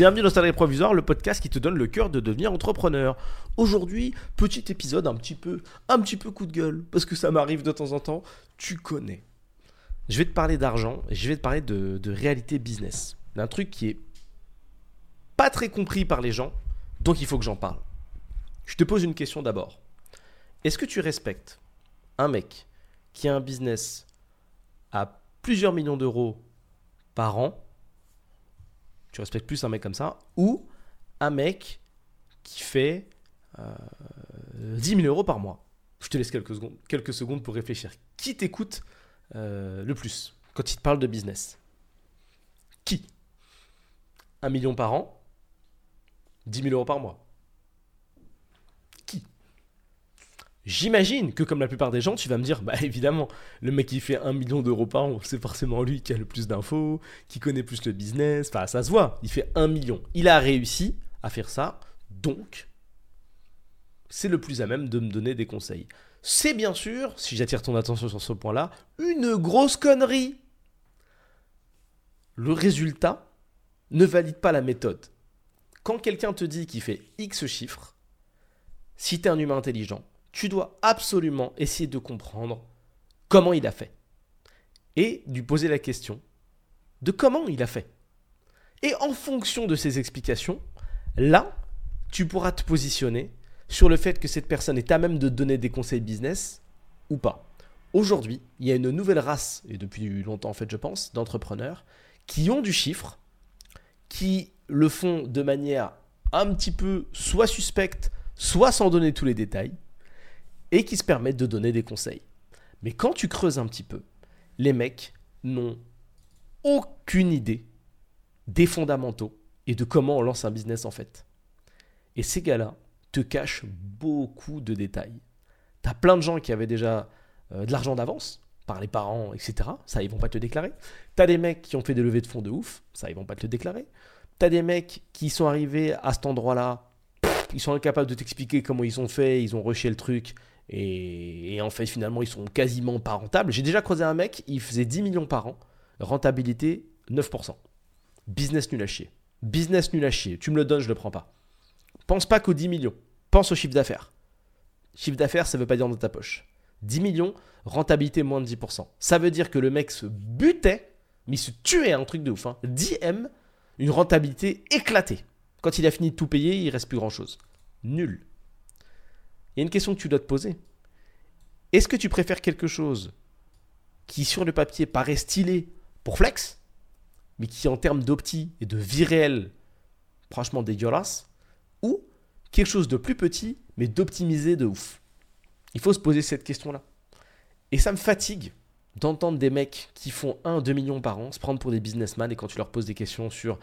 Bienvenue dans Salarié Provisoire, le podcast qui te donne le cœur de devenir entrepreneur. Aujourd'hui, petit épisode un petit peu, un petit peu coup de gueule, parce que ça m'arrive de temps en temps. Tu connais. Je vais te parler d'argent et je vais te parler de, de réalité business. D'un truc qui est pas très compris par les gens, donc il faut que j'en parle. Je te pose une question d'abord. Est-ce que tu respectes un mec qui a un business à plusieurs millions d'euros par an tu respectes plus un mec comme ça, ou un mec qui fait 10 000 euros par mois. Je te laisse quelques secondes, quelques secondes pour réfléchir. Qui t'écoute euh, le plus quand il te parle de business? Qui? Un million par an 10 000 euros par mois J'imagine que comme la plupart des gens, tu vas me dire, bah évidemment, le mec qui fait un million d'euros par an, c'est forcément lui qui a le plus d'infos, qui connaît plus le business, enfin ça se voit, il fait un million. Il a réussi à faire ça, donc c'est le plus à même de me donner des conseils. C'est bien sûr, si j'attire ton attention sur ce point-là, une grosse connerie. Le résultat ne valide pas la méthode. Quand quelqu'un te dit qu'il fait X chiffres, si tu es un humain intelligent, tu dois absolument essayer de comprendre comment il a fait. Et lui poser la question de comment il a fait. Et en fonction de ces explications, là, tu pourras te positionner sur le fait que cette personne est à même de donner des conseils business ou pas. Aujourd'hui, il y a une nouvelle race, et depuis longtemps en fait je pense, d'entrepreneurs qui ont du chiffre, qui le font de manière un petit peu soit suspecte, soit sans donner tous les détails, et qui se permettent de donner des conseils. Mais quand tu creuses un petit peu, les mecs n'ont aucune idée des fondamentaux et de comment on lance un business en fait. Et ces gars-là te cachent beaucoup de détails. Tu as plein de gens qui avaient déjà euh, de l'argent d'avance, par les parents, etc. Ça, ils vont pas te déclarer. Tu as des mecs qui ont fait des levées de fonds de ouf, ça, ils vont pas te le déclarer. Tu as des mecs qui sont arrivés à cet endroit-là, ils sont incapables de t'expliquer comment ils ont fait, ils ont rushé le truc, et, en fait, finalement, ils sont quasiment pas rentables. J'ai déjà creusé un mec, il faisait 10 millions par an, rentabilité 9%. Business nul à chier. Business nul à chier. Tu me le donnes, je le prends pas. Pense pas qu'aux 10 millions. Pense au chiffre d'affaires. Chiffre d'affaires, ça veut pas dire dans ta poche. 10 millions, rentabilité moins de 10%. Ça veut dire que le mec se butait, mais il se tuait, un truc de ouf. Hein. 10M, une rentabilité éclatée. Quand il a fini de tout payer, il reste plus grand chose. Nul. Il y a une question que tu dois te poser. Est-ce que tu préfères quelque chose qui sur le papier paraît stylé pour flex, mais qui en termes d'opti et de vie réelle, franchement dégueulasse, ou quelque chose de plus petit, mais d'optimisé de ouf? Il faut se poser cette question-là. Et ça me fatigue d'entendre des mecs qui font 1-2 millions par an se prendre pour des businessmen et quand tu leur poses des questions sur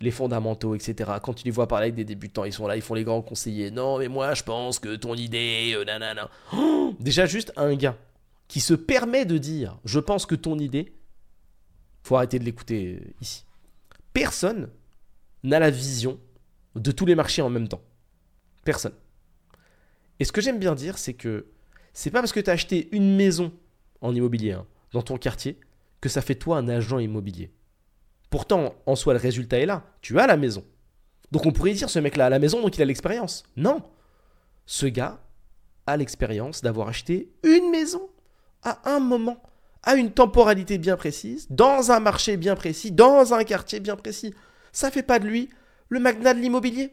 les fondamentaux, etc. Quand tu les vois parler avec des débutants, ils sont là, ils font les grands conseillers. Non, mais moi, je pense que ton idée, euh, nanana. Oh Déjà, juste un gars qui se permet de dire, je pense que ton idée, faut arrêter de l'écouter euh, ici. Personne n'a la vision de tous les marchés en même temps. Personne. Et ce que j'aime bien dire, c'est que c'est pas parce que tu as acheté une maison en immobilier hein, dans ton quartier que ça fait toi un agent immobilier. Pourtant, en soi, le résultat est là. Tu as la maison. Donc on pourrait dire ce mec-là a la maison, donc il a l'expérience. Non. Ce gars a l'expérience d'avoir acheté une maison à un moment, à une temporalité bien précise, dans un marché bien précis, dans un quartier bien précis. Ça fait pas de lui le magnat de l'immobilier.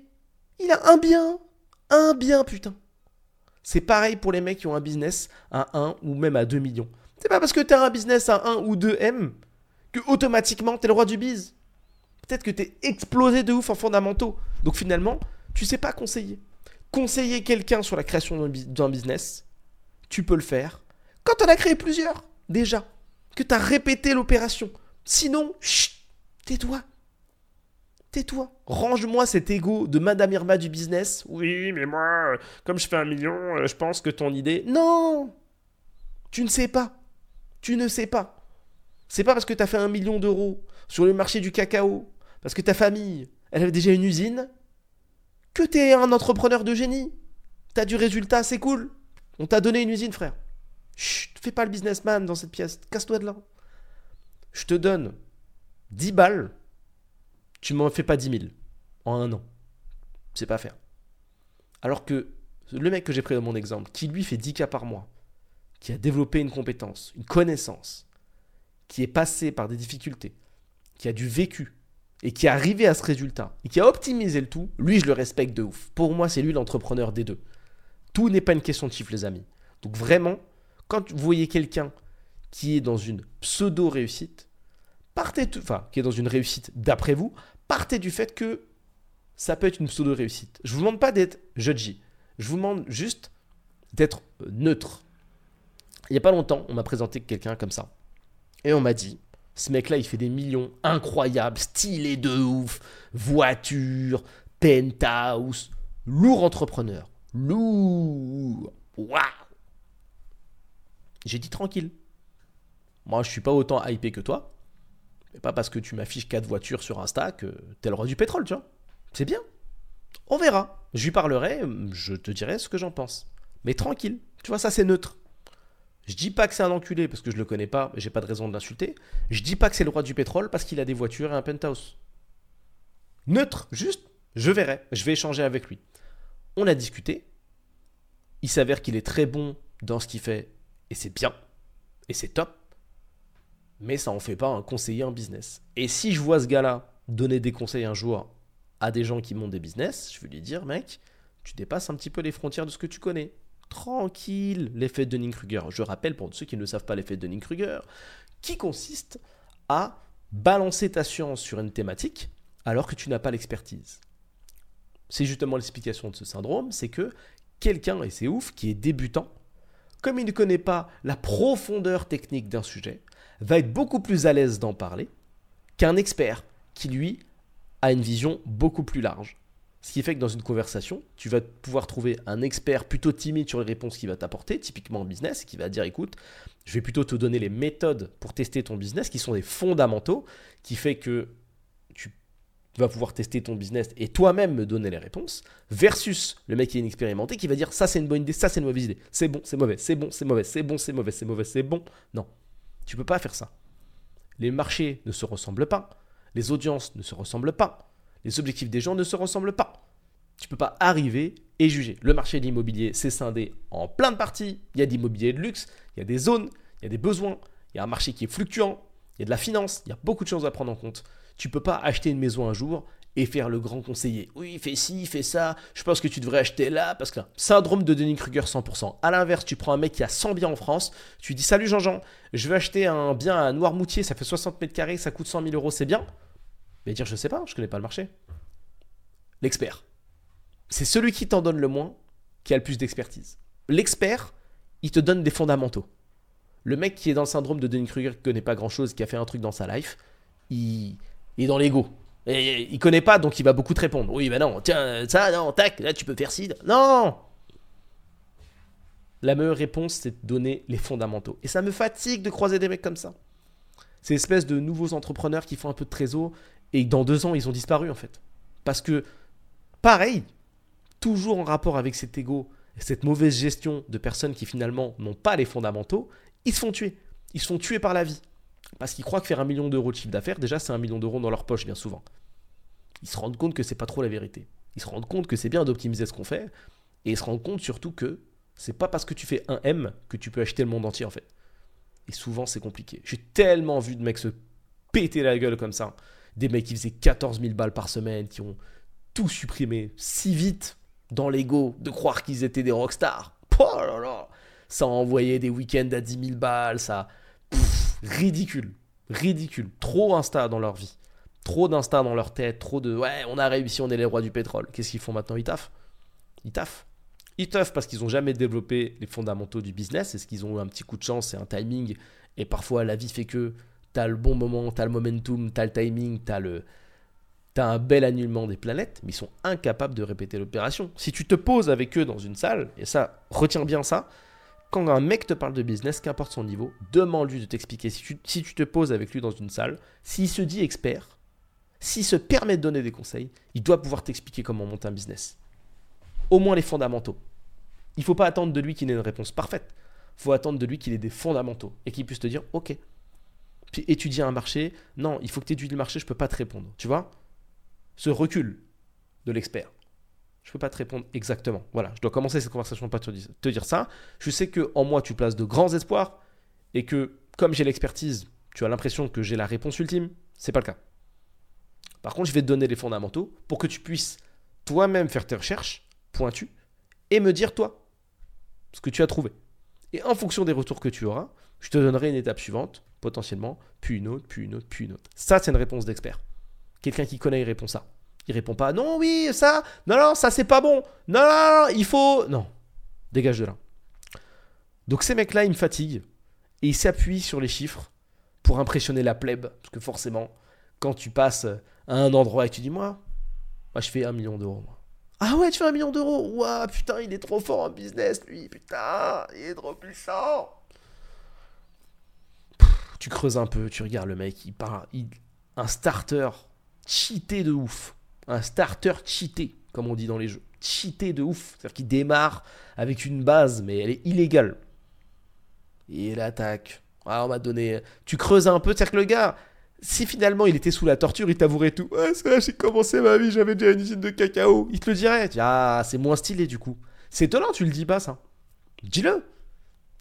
Il a un bien. Un bien, putain. C'est pareil pour les mecs qui ont un business à 1 ou même à 2 millions. C'est pas parce que tu as un business à 1 ou 2 M que automatiquement t'es le roi du bise. Peut-être que t'es explosé de ouf en fondamentaux. Donc finalement, tu sais pas conseiller. Conseiller quelqu'un sur la création d'un business, tu peux le faire quand on a créé plusieurs, déjà. Que tu as répété l'opération. Sinon, tais-toi. Tais-toi. Range-moi cet ego de Madame Irma du business. Oui, mais moi, comme je fais un million, euh, je pense que ton idée. Non Tu ne sais pas. Tu ne sais pas. C'est pas parce que tu as fait un million d'euros sur le marché du cacao, parce que ta famille, elle avait déjà une usine, que tu es un entrepreneur de génie. Tu as du résultat, c'est cool. On t'a donné une usine, frère. Chut, fais pas le businessman dans cette pièce. Casse-toi de là. Je te donne 10 balles, tu m'en fais pas 10 000. en un an. C'est pas faire. Alors que le mec que j'ai pris dans mon exemple, qui lui fait 10 cas par mois, qui a développé une compétence, une connaissance, qui est passé par des difficultés, qui a du vécu, et qui est arrivé à ce résultat, et qui a optimisé le tout, lui, je le respecte de ouf. Pour moi, c'est lui l'entrepreneur des deux. Tout n'est pas une question de chiffres, les amis. Donc vraiment, quand vous voyez quelqu'un qui est dans une pseudo-réussite, partez, enfin, qui est dans une réussite d'après vous, partez du fait que ça peut être une pseudo-réussite. Je ne vous demande pas d'être judgy. Je vous demande juste d'être neutre. Il n'y a pas longtemps, on m'a présenté quelqu'un comme ça. Et on m'a dit, ce mec-là, il fait des millions incroyables, stylé de ouf, voiture, penthouse, lourd entrepreneur. Lourd. Waouh J'ai dit tranquille. Moi, je suis pas autant hypé que toi. Mais pas parce que tu m'affiches quatre voitures sur Insta que t'es le roi du pétrole, tu vois. C'est bien. On verra. Je lui parlerai, je te dirai ce que j'en pense. Mais tranquille. Tu vois, ça c'est neutre. Je dis pas que c'est un enculé parce que je le connais pas, j'ai pas de raison de l'insulter. Je dis pas que c'est le roi du pétrole parce qu'il a des voitures et un penthouse. Neutre, juste, je verrai, je vais échanger avec lui. On a discuté. Il s'avère qu'il est très bon dans ce qu'il fait et c'est bien et c'est top. Mais ça en fait pas un conseiller en business. Et si je vois ce gars-là donner des conseils un jour à des gens qui montent des business, je vais lui dire, mec, tu dépasses un petit peu les frontières de ce que tu connais tranquille l'effet de Dunning-Kruger. Je rappelle pour ceux qui ne savent pas l'effet de Dunning-Kruger, qui consiste à balancer ta science sur une thématique alors que tu n'as pas l'expertise. C'est justement l'explication de ce syndrome, c'est que quelqu'un, et c'est ouf, qui est débutant, comme il ne connaît pas la profondeur technique d'un sujet, va être beaucoup plus à l'aise d'en parler qu'un expert qui, lui, a une vision beaucoup plus large. Ce qui fait que dans une conversation, tu vas pouvoir trouver un expert plutôt timide sur les réponses qu'il va t'apporter, typiquement en business, qui va dire écoute, je vais plutôt te donner les méthodes pour tester ton business, qui sont des fondamentaux, qui fait que tu vas pouvoir tester ton business et toi-même me donner les réponses, versus le mec qui est inexpérimenté, qui va dire ça c'est une bonne idée, ça c'est une mauvaise idée, c'est bon, c'est mauvais, c'est bon, c'est mauvais, c'est bon, c'est mauvais, c'est mauvais, c'est bon. Non, tu peux pas faire ça. Les marchés ne se ressemblent pas, les audiences ne se ressemblent pas les objectifs des gens ne se ressemblent pas. Tu peux pas arriver et juger. Le marché de l'immobilier, c'est scindé en plein de parties. Il y a d'immobilier de luxe, il y a des zones, il y a des besoins, il y a un marché qui est fluctuant, il y a de la finance, il y a beaucoup de choses à prendre en compte. Tu peux pas acheter une maison un jour et faire le grand conseiller. Oui, fais ci, fais ça, je pense que tu devrais acheter là, parce que syndrome de Denis Kruger 100%. À l'inverse, tu prends un mec qui a 100 biens en France, tu dis Salut Jean-Jean, je veux acheter un bien à Noirmoutier, ça fait 60 mètres carrés, ça coûte 100 000 euros, c'est bien? Mais dire je sais pas, je connais pas le marché. L'expert. C'est celui qui t'en donne le moins qui a le plus d'expertise. L'expert, il te donne des fondamentaux. Le mec qui est dans le syndrome de Denis Kruger, qui connaît pas grand chose, qui a fait un truc dans sa life, il, est dans l'ego. Il connaît pas, donc il va beaucoup te répondre. Oui, ben non, tiens, ça, non, tac, là tu peux faire ci. Non La meilleure réponse, c'est de donner les fondamentaux. Et ça me fatigue de croiser des mecs comme ça. Ces espèces de nouveaux entrepreneurs qui font un peu de trésor et dans deux ans, ils ont disparu en fait. Parce que, pareil, toujours en rapport avec cet ego et cette mauvaise gestion de personnes qui finalement n'ont pas les fondamentaux, ils se font tuer. Ils se font tuer par la vie. Parce qu'ils croient que faire un million d'euros de chiffre d'affaires, déjà, c'est un million d'euros dans leur poche, bien souvent. Ils se rendent compte que c'est pas trop la vérité. Ils se rendent compte que c'est bien d'optimiser ce qu'on fait. Et ils se rendent compte surtout que c'est pas parce que tu fais un M que tu peux acheter le monde entier, en fait. Et souvent, c'est compliqué. J'ai tellement vu de mecs se péter la gueule comme ça des mecs qui faisaient 14 000 balles par semaine, qui ont tout supprimé si vite dans l'ego de croire qu'ils étaient des rockstars. Oh là là Ça envoyait des week-ends à 10 000 balles, ça. ridicule. Ridicule. Trop Insta dans leur vie. Trop d'Insta dans leur tête, trop de ouais, on a réussi, on est les rois du pétrole. Qu'est-ce qu'ils font maintenant? Ils taffent. Ils taffent. Ils taffent parce qu'ils n'ont jamais développé les fondamentaux du business. Est-ce qu'ils ont eu un petit coup de chance et un timing Et parfois, la vie fait que t'as le bon moment, t'as le momentum, t'as le timing, t'as un bel annulement des planètes, mais ils sont incapables de répéter l'opération. Si tu te poses avec eux dans une salle, et ça, retiens bien ça, quand un mec te parle de business, qu'importe son niveau, demande-lui de t'expliquer. Si tu, si tu te poses avec lui dans une salle, s'il se dit expert, s'il se permet de donner des conseils, il doit pouvoir t'expliquer comment monter un business. Au moins les fondamentaux. Il ne faut pas attendre de lui qu'il ait une réponse parfaite. Il faut attendre de lui qu'il ait des fondamentaux et qu'il puisse te dire, ok, étudier un marché. Non, il faut que tu étudies le marché, je peux pas te répondre. Tu vois? Ce recul. de l'expert Je ne peux pas te répondre exactement. Voilà, je dois commencer cette conversation dire, te dire ça. Je sais que en moi, tu places de grands espoirs et que comme j'ai l'expertise, tu as l'impression que j'ai la réponse ultime. C'est pas le cas. Par contre, je vais te donner les fondamentaux pour que tu puisses toi-même faire tes recherches pointues et me dire toi ce que tu as trouvé. Et en fonction des retours que tu auras, je te donnerai une étape suivante, potentiellement, puis une autre, puis une autre, puis une autre. Ça, c'est une réponse d'expert. Quelqu'un qui connaît, il répond ça. Il répond pas non, oui, ça, non, non, ça c'est pas bon, non, non, non, il faut. Non, dégage de là. Donc ces mecs-là, ils me fatiguent et ils s'appuient sur les chiffres pour impressionner la plèbe. Parce que forcément, quand tu passes à un endroit et tu dis, moi, moi je fais un million d'euros. Ah ouais, tu fais un million d'euros? Ouah, putain, il est trop fort en business, lui. Putain, il est trop puissant. Tu creuses un peu, tu regardes le mec, il part. un starter cheaté de ouf. Un starter cheaté, comme on dit dans les jeux. Cheaté de ouf. C'est-à-dire qu'il démarre avec une base, mais elle est illégale. Il attaque. Ah, on m'a donné. Tu creuses un peu, c'est-à-dire que le gars, si finalement il était sous la torture, il t'avouerait tout. Ouais, ça, j'ai commencé ma vie, j'avais déjà une usine de cacao. Il te le dirait. Ah, c'est moins stylé du coup. C'est étonnant, tu le dis pas ça. Dis-le.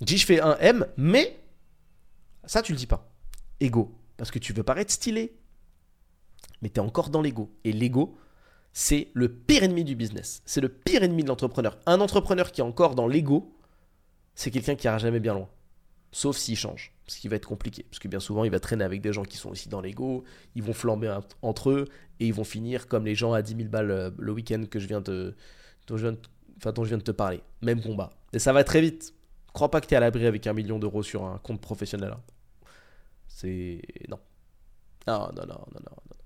Dis, je fais un M, mais ça, tu le dis pas. Ego. Parce que tu veux paraître stylé. Mais tu encore dans l'ego. Et l'ego, c'est le pire ennemi du business. C'est le pire ennemi de l'entrepreneur. Un entrepreneur qui est encore dans l'ego, c'est quelqu'un qui n'ira jamais bien loin. Sauf s'il change, ce qui va être compliqué. Parce que bien souvent, il va traîner avec des gens qui sont aussi dans l'ego, ils vont flamber entre eux, et ils vont finir comme les gens à 10 000 balles euh, le week-end que je viens de, dont, je viens de, enfin, dont je viens de te parler. Même combat. Et ça va très vite. Crois pas que tu es à l'abri avec un million d'euros sur un compte professionnel. Hein. C'est. Non. Non, non, non, non, non.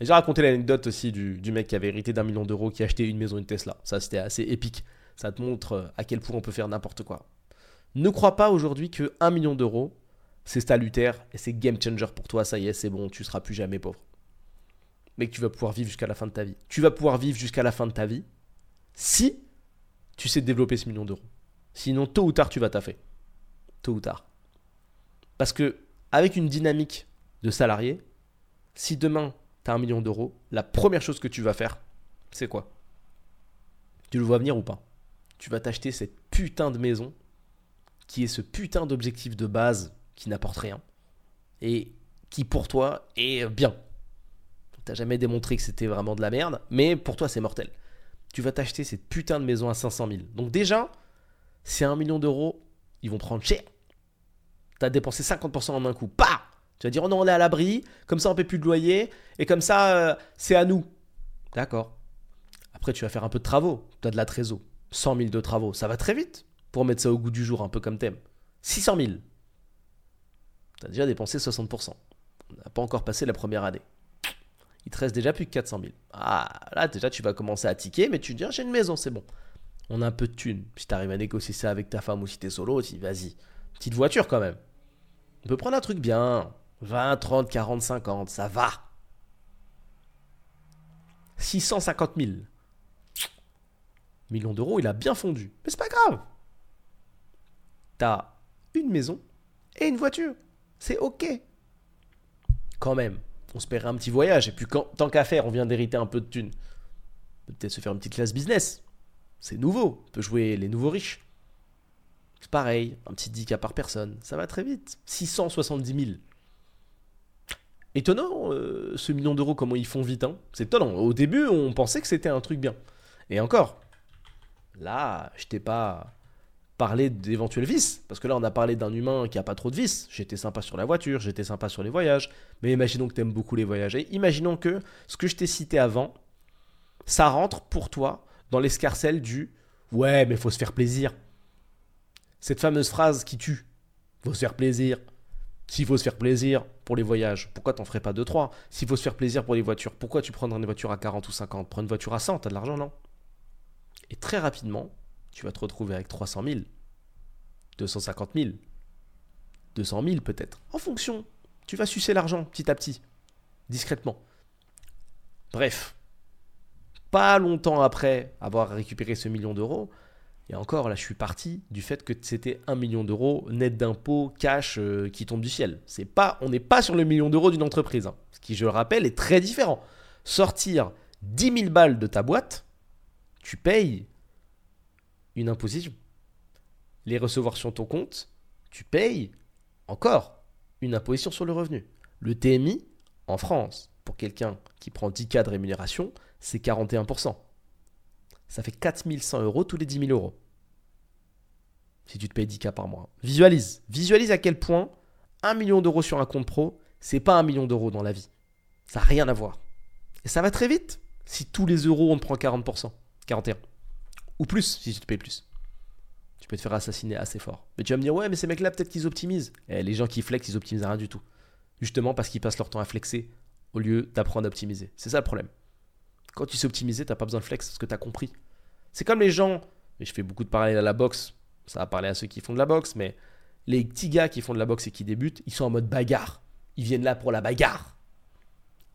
J'ai raconté l'anecdote aussi du, mec qui avait hérité d'un million d'euros qui a acheté une maison, une Tesla. Ça, c'était assez épique. Ça te montre euh, à quel point on peut faire n'importe quoi. Ne crois pas aujourd'hui que 1 million d'euros, c'est salutaire et c'est game changer pour toi, ça y est, c'est bon, tu seras plus jamais pauvre. Mais que tu vas pouvoir vivre jusqu'à la fin de ta vie. Tu vas pouvoir vivre jusqu'à la fin de ta vie si tu sais développer ce million d'euros. Sinon, tôt ou tard, tu vas taffer. Tôt ou tard. Parce que, avec une dynamique de salarié, si demain, tu as un million d'euros, la première chose que tu vas faire, c'est quoi? Tu le vois venir ou pas? Tu vas t'acheter cette putain de maison qui est ce putain d'objectif de base qui n'apporte rien et qui pour toi est bien. T'as jamais démontré que c'était vraiment de la merde, mais pour toi c'est mortel. Tu vas t'acheter cette putain de maison à 500 000. Donc déjà, c'est un million d'euros, ils vont prendre cher. T'as dépensé 50% en un coup. Pas Tu vas dire, oh non, on est à l'abri, comme ça on paie plus de loyer, et comme ça, euh, c'est à nous. D'accord. Après, tu vas faire un peu de travaux. Tu as de la trésor. 100 000 de travaux, ça va très vite pour mettre ça au goût du jour, un peu comme thème. 600 000. Tu as déjà dépensé 60%. On n'a pas encore passé la première année. Il te reste déjà plus que 400 000. Ah, là, déjà, tu vas commencer à tiquer, mais tu te dis, ah, j'ai une maison, c'est bon. On a un peu de thunes. Si tu arrives à négocier ça avec ta femme ou si tu es solo, vas-y. Petite voiture quand même. On peut prendre un truc bien. 20, 30, 40, 50, ça va. 650 000. Millions d'euros, il a bien fondu. Mais c'est pas grave t'as une maison et une voiture. C'est ok. Quand même, on se paierait un petit voyage. Et puis, tant qu'à faire, on vient d'hériter un peu de thunes. Peut-être se faire une petite classe business. C'est nouveau. On peut jouer les nouveaux riches. Pareil, un petit 10 cas par personne. Ça va très vite. 670 000. Étonnant, euh, ce million d'euros, comment ils font vite. Hein. C'est étonnant. Au début, on pensait que c'était un truc bien. Et encore, là, je t'ai pas parler d'éventuels vices. Parce que là, on a parlé d'un humain qui a pas trop de vices. J'étais sympa sur la voiture, j'étais sympa sur les voyages. Mais imaginons que tu aimes beaucoup les voyages. Et imaginons que ce que je t'ai cité avant, ça rentre pour toi dans l'escarcelle du Ouais, mais faut se faire plaisir. Cette fameuse phrase qui tue. Faut se faire plaisir. S'il faut se faire plaisir pour les voyages, pourquoi t'en ferais pas 2-3 S'il faut se faire plaisir pour les voitures, pourquoi tu prendrais une voiture à 40 ou 50 Prends une voiture à 100, t'as de l'argent, non? Et très rapidement, tu vas te retrouver avec 300 000, 250 000, 200 000 peut-être. En fonction. Tu vas sucer l'argent petit à petit, discrètement. Bref, pas longtemps après avoir récupéré ce million d'euros, et encore là je suis parti du fait que c'était un million d'euros net d'impôts, cash euh, qui tombe du ciel. C'est pas, on n'est pas sur le million d'euros d'une entreprise, hein. ce qui je le rappelle est très différent. Sortir 10 000 balles de ta boîte, tu payes une imposition. Les recevoir sur ton compte, tu payes encore une imposition sur le revenu. Le TMI, en France, pour quelqu'un qui prend 10 cas de rémunération, c'est 41%. Ça fait 4100 euros tous les 10 000 euros. Si tu te payes 10 cas par mois. Visualise. Visualise à quel point 1 million d'euros sur un compte pro, c'est pas 1 million d'euros dans la vie. Ça n'a rien à voir. Et ça va très vite si tous les euros on te prend 40%, 41%. Ou plus si tu te payes plus. Tu peux te faire assassiner assez fort. Mais tu vas me dire, ouais, mais ces mecs-là, peut-être qu'ils optimisent. Et eh, les gens qui flexent, ils optimisent rien du tout. Justement parce qu'ils passent leur temps à flexer au lieu d'apprendre à optimiser. C'est ça le problème. Quand tu sais optimiser, tu n'as pas besoin de flex parce que tu as compris. C'est comme les gens, et je fais beaucoup de parallèles à la boxe, ça va parler à ceux qui font de la boxe, mais les petits gars qui font de la boxe et qui débutent, ils sont en mode bagarre. Ils viennent là pour la bagarre.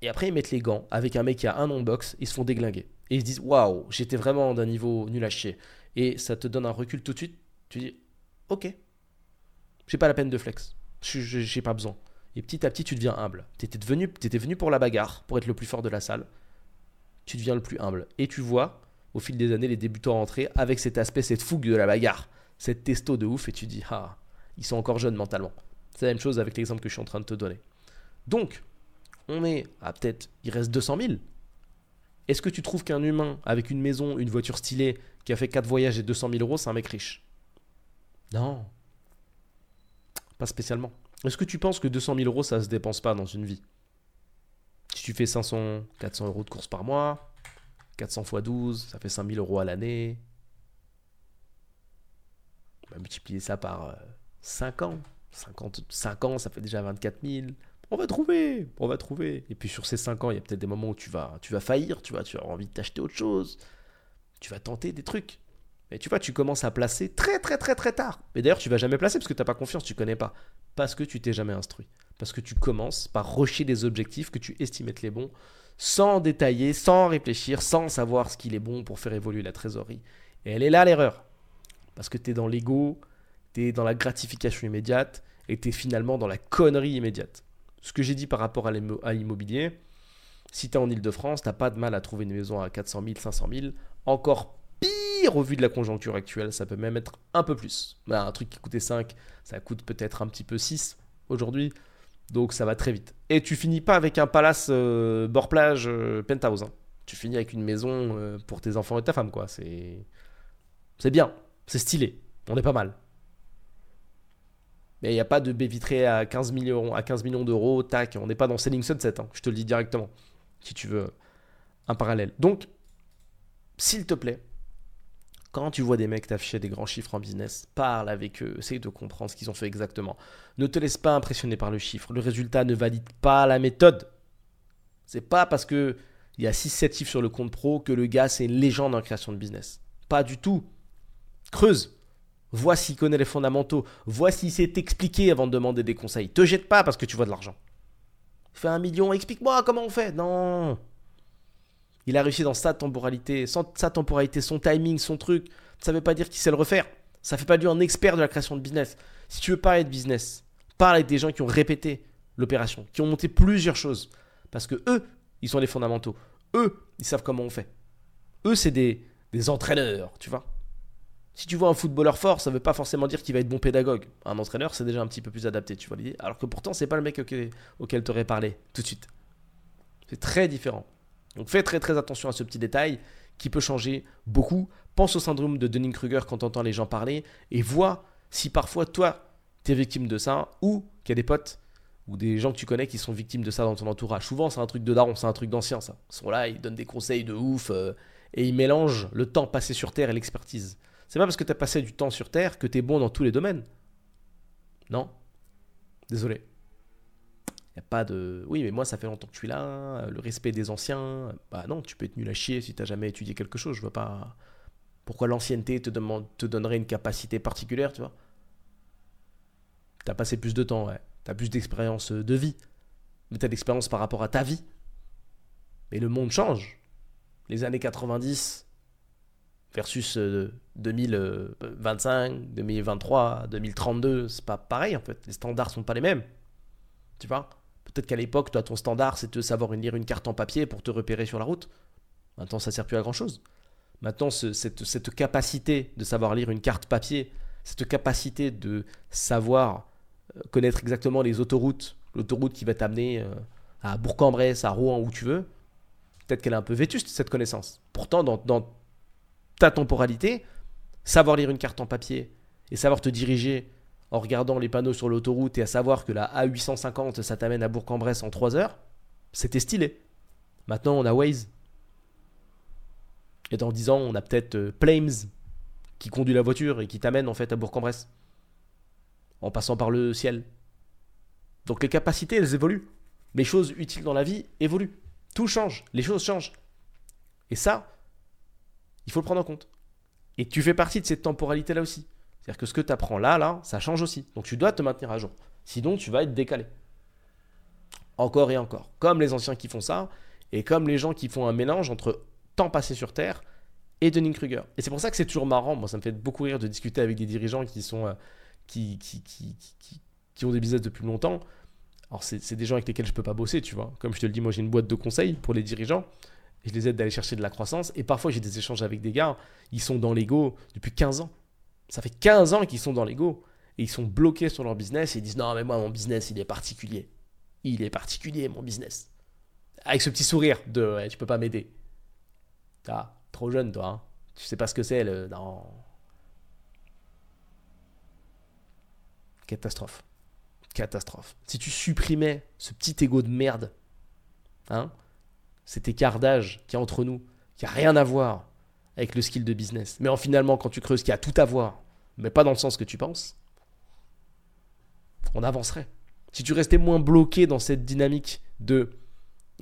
Et après, ils mettent les gants avec un mec qui a un nom de boxe, ils se font déglinguer. Et ils se disent Waouh, j'étais vraiment d'un niveau nul à chier. Et ça te donne un recul tout de suite. Tu dis Ok, j'ai pas la peine de flex. J'ai pas besoin. Et petit à petit, tu deviens humble. Tu étais venu, étais venu pour la bagarre, pour être le plus fort de la salle. Tu deviens le plus humble. Et tu vois, au fil des années, les débutants rentrer avec cet aspect, cette fougue de la bagarre, cette testo de ouf. Et tu dis Ah, ils sont encore jeunes mentalement. C'est la même chose avec l'exemple que je suis en train de te donner. Donc, on est à peut-être, il reste 200 000. Est-ce que tu trouves qu'un humain avec une maison, une voiture stylée, qui a fait 4 voyages et 200 000 euros, c'est un mec riche? Non. Pas spécialement. Est-ce que tu penses que 200 000 euros, ça se dépense pas dans une vie? Tu fais 500, 400 euros de courses par mois, 400 x 12, ça fait 5 000 euros à l'année. On va multiplier ça par 5 euh, ans. 50, 5 ans, ça fait déjà 24 000 on va trouver, on va trouver. Et puis sur ces 5 ans, il y a peut-être des moments où tu vas, tu vas faillir, tu vas, tu as envie de t'acheter autre chose. Tu vas tenter des trucs. Mais tu vois, tu commences à placer très très très très tard. Mais d'ailleurs, tu vas jamais placer parce que tu n'as pas confiance, tu connais pas. Parce que tu t'es jamais instruit. Parce que tu commences par rocher des objectifs que tu estimes être les bons, sans détailler, sans réfléchir, sans savoir ce qu'il est bon pour faire évoluer la trésorerie. Et elle est là l'erreur. Parce que tu es dans l'ego, tu es dans la gratification immédiate, et tu es finalement dans la connerie immédiate ce que j'ai dit par rapport à l'immobilier, si tu es en Ile-de-France, tu pas de mal à trouver une maison à 400 000, 500 000. Encore pire au vu de la conjoncture actuelle, ça peut même être un peu plus. Bah, un truc qui coûtait 5, ça coûte peut-être un petit peu 6 aujourd'hui. Donc ça va très vite. Et tu finis pas avec un palace euh, bord plage euh, penthouse. Hein. Tu finis avec une maison euh, pour tes enfants et ta femme. quoi. C'est c'est bien, c'est stylé. On est pas mal. Mais il n'y a pas de baie vitrée à 15 millions, à 15 millions d'euros, tac, on n'est pas dans Selling Sunset, hein, je te le dis directement, si tu veux un parallèle. Donc, s'il te plaît, quand tu vois des mecs t'afficher des grands chiffres en business, parle avec eux, essaye de comprendre ce qu'ils ont fait exactement. Ne te laisse pas impressionner par le chiffre. Le résultat ne valide pas la méthode. C'est pas parce que il y a 6-7 chiffres sur le compte pro que le gars c'est une légende en création de business. Pas du tout. Creuse. Vois s'il connaît les fondamentaux. Vois s'il s'est expliqué avant de demander des conseils. Te jette pas parce que tu vois de l'argent. Fais un million, explique-moi comment on fait. Non. Il a réussi dans sa temporalité, sa temporalité, son timing, son truc. Ça ne veut pas dire qu'il sait le refaire. Ça ne fait pas lui un expert de la création de business. Si tu veux parler de business, parle avec des gens qui ont répété l'opération, qui ont monté plusieurs choses. Parce que eux, ils sont les fondamentaux. Eux, ils savent comment on fait. Eux, c'est des, des entraîneurs, tu vois. Si tu vois un footballeur fort, ça ne veut pas forcément dire qu'il va être bon pédagogue. Un entraîneur, c'est déjà un petit peu plus adapté, tu vois l'idée. Alors que pourtant, c'est pas le mec auquel, tu aurais parlé tout de suite. C'est très différent. Donc fais très très attention à ce petit détail qui peut changer beaucoup. Pense au syndrome de Dunning-Kruger quand tu les gens parler et vois si parfois toi, tu es victime de ça ou qu'il y a des potes ou des gens que tu connais qui sont victimes de ça dans ton entourage. Souvent, c'est un truc de daron, c'est un truc d'ancien, ça. Ils sont là, ils donnent des conseils de ouf euh, et ils mélangent le temps passé sur Terre et l'expertise. C'est pas parce que tu as passé du temps sur Terre que tu es bon dans tous les domaines. Non? Désolé. Il a pas de. Oui, mais moi, ça fait longtemps que je suis là. Le respect des anciens. Bah non, tu peux être nul à chier si tu jamais étudié quelque chose. Je vois pas. Pourquoi l'ancienneté te, demande, te donnerait une capacité particulière, tu vois? Tu as passé plus de temps, ouais. Tu as plus d'expérience de vie. Mais tu as d'expérience par rapport à ta vie. Mais le monde change. Les années 90, versus 2025, 2023, 2032, c'est pas pareil en fait. Les standards sont pas les mêmes. Tu vois? Peut-être qu'à l'époque, toi, ton standard, c'est de savoir lire une carte en papier pour te repérer sur la route. Maintenant, ça sert plus à grand chose. Maintenant, cette, capacité de savoir lire une carte papier, cette capacité de savoir euh, connaître exactement les autoroutes, l'autoroute qui va t'amener euh, à Bourg-en-Bresse, à Rouen, où tu veux, peut-être qu'elle est un peu vétuste, cette connaissance. Pourtant, dans ta temporalité, savoir lire une carte en papier et savoir te diriger en regardant les panneaux sur l'autoroute et à savoir que la A850, ça t'amène à Bourg-en-Bresse en 3 heures, c'était stylé. Maintenant, on a Waze. Et dans 10 ans, on a peut-être euh, Plames qui conduit la voiture et qui t'amène en fait à Bourg-en-Bresse. En passant par le ciel. Donc les capacités, elles évoluent. Les choses utiles dans la vie évoluent. Tout change, les choses changent. Et ça, il faut le prendre en compte. Et tu fais partie de cette temporalité-là aussi. C'est-à-dire que ce que tu apprends là, là, ça change aussi. Donc tu dois te maintenir à jour. Sinon, tu vas être décalé. Encore et encore. Comme les anciens qui font ça, et comme les gens qui font un mélange entre temps passé sur Terre et Dunning-Kruger. Et c'est pour ça que c'est toujours marrant. Moi, ça me fait beaucoup rire de discuter avec des dirigeants qui sont. Euh, qui, qui, qui, qui, ont des business depuis longtemps. Alors, c'est des gens avec lesquels je ne peux pas bosser, tu vois. Comme je te le dis, moi, j'ai une boîte de conseils pour les dirigeants. Je les aide d'aller chercher de la croissance. Et parfois, j'ai des échanges avec des gars. Ils sont dans l'ego depuis 15 ans. Ça fait 15 ans qu'ils sont dans l'ego. Et ils sont bloqués sur leur business et ils disent Non, mais moi, mon business, il est particulier. Il est particulier, mon business. Avec ce petit sourire de Tu peux pas m'aider. Trop jeune, toi. Hein. Tu sais pas ce que c'est, le. Catastrophe. Catastrophe. Si tu supprimais ce petit ego de merde, hein, cet écart d'âge qui est entre nous, qui a rien à voir avec le skill de business. Mais en finalement, quand tu creuses, qui a tout à voir, mais pas dans le sens que tu penses, on avancerait. Si tu restais moins bloqué dans cette dynamique de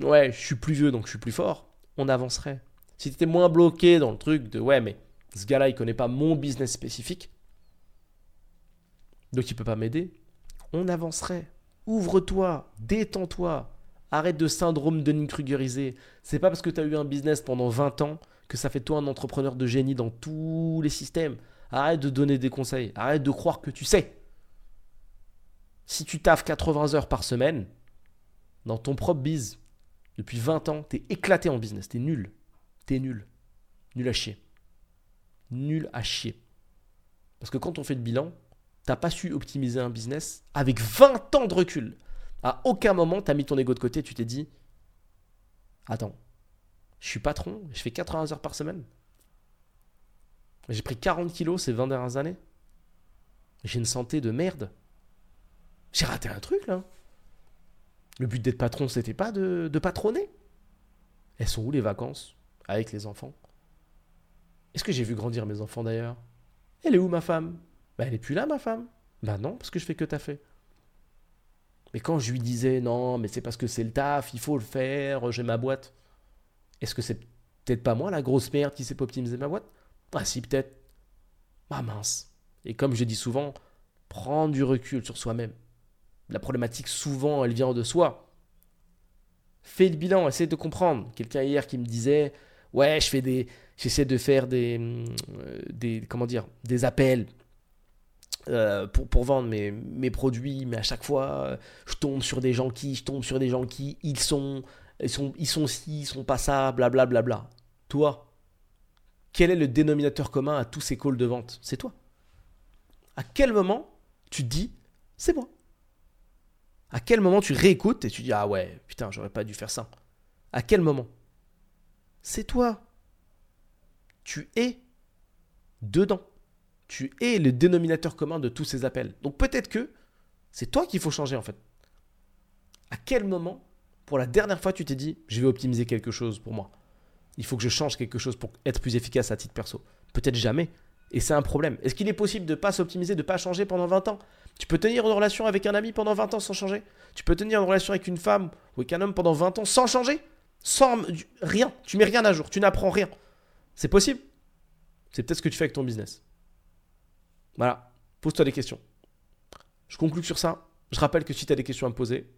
ouais, je suis plus vieux donc je suis plus fort, on avancerait. Si tu étais moins bloqué dans le truc de ouais, mais ce gars-là il connaît pas mon business spécifique, donc il peut pas m'aider, on avancerait. Ouvre-toi, détends-toi, arrête de syndrome de Krugeriser. C'est pas parce que tu as eu un business pendant 20 ans que ça fait toi un entrepreneur de génie dans tous les systèmes. Arrête de donner des conseils. Arrête de croire que tu sais. Si tu taffes 80 heures par semaine, dans ton propre biz, depuis 20 ans, t'es éclaté en business. T'es nul. T'es nul. Nul à chier. Nul à chier. Parce que quand on fait le bilan, t'as pas su optimiser un business avec 20 ans de recul. À aucun moment, tu as mis ton ego de côté, tu t'es dit Attends, je suis patron, je fais 80 heures par semaine. J'ai pris 40 kilos ces 20 dernières années. J'ai une santé de merde. J'ai raté un truc là. Le but d'être patron, c'était pas de, patronner. Elles sont où les vacances avec les enfants? Est-ce que j'ai vu grandir mes enfants d'ailleurs? Elle est où ma femme? Bah elle est plus là ma femme. Bah non, parce que je fais que fait. Mais quand je lui disais non, mais c'est parce que c'est le taf, il faut le faire, j'ai ma boîte. Est-ce que c'est peut-être pas moi la grosse merde qui sait pas optimiser ma boîte? Ah si, peut-être. Ah mince. Et comme je dis souvent, prendre du recul sur soi-même. La problématique, souvent, elle vient de soi. Fais le bilan, essaie de comprendre. Quelqu'un hier qui me disait Ouais, je fais des. J'essaie de faire des, euh, des. Comment dire Des appels euh, pour, vendre mes, mes, produits, mais à chaque fois, euh, je tombe sur des gens qui, je tombe sur des gens qui, ils sont, ils sont, ils sont ci, ils sont pas ça, blablabla. Bla, bla. Toi, quel est le dénominateur commun à tous ces calls de vente? C'est toi. À quel moment tu dis, c'est moi? À quel moment tu réécoutes et tu dis, ah ouais, putain, j'aurais pas dû faire ça? À quel moment? C'est toi. Tu es dedans tu es le dénominateur commun de tous ces appels. Donc peut-être que c'est toi qu'il faut changer en fait. À quel moment, pour la dernière fois, tu t'es dit, je vais optimiser quelque chose pour moi Il faut que je change quelque chose pour être plus efficace à titre perso. Peut-être jamais. Et c'est un problème. Est-ce qu'il est possible de ne pas s'optimiser, de ne pas changer pendant 20 ans? Tu peux tenir une relation avec un ami pendant 20 ans sans changer? Tu peux tenir une relation avec une femme ou avec un homme pendant 20 ans sans changer? Sans rien. Tu mets rien à jour. Tu n'apprends rien. C'est possible? C'est peut-être ce que tu fais avec ton business. Voilà, pose-toi des questions. Je conclue sur ça. Je rappelle que si tu as des questions à me poser,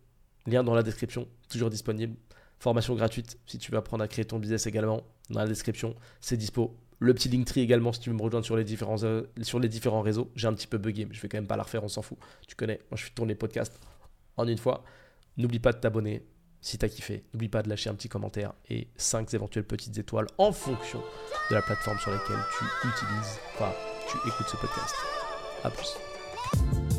lien dans la description, toujours disponible. Formation gratuite si tu veux apprendre à créer ton business également, dans la description, c'est dispo. Le petit Linktree également si tu veux me rejoindre sur les différents, euh, sur les différents réseaux. J'ai un petit peu bugué, mais je vais quand même pas la refaire, on s'en fout. Tu connais, moi je fais tourner les podcasts en une fois. N'oublie pas de t'abonner, Si t'as kiffé, n'oublie pas de lâcher un petit commentaire et 5 éventuelles petites étoiles en fonction de la plateforme sur laquelle tu utilises, enfin, tu écoutes ce podcast. A plus.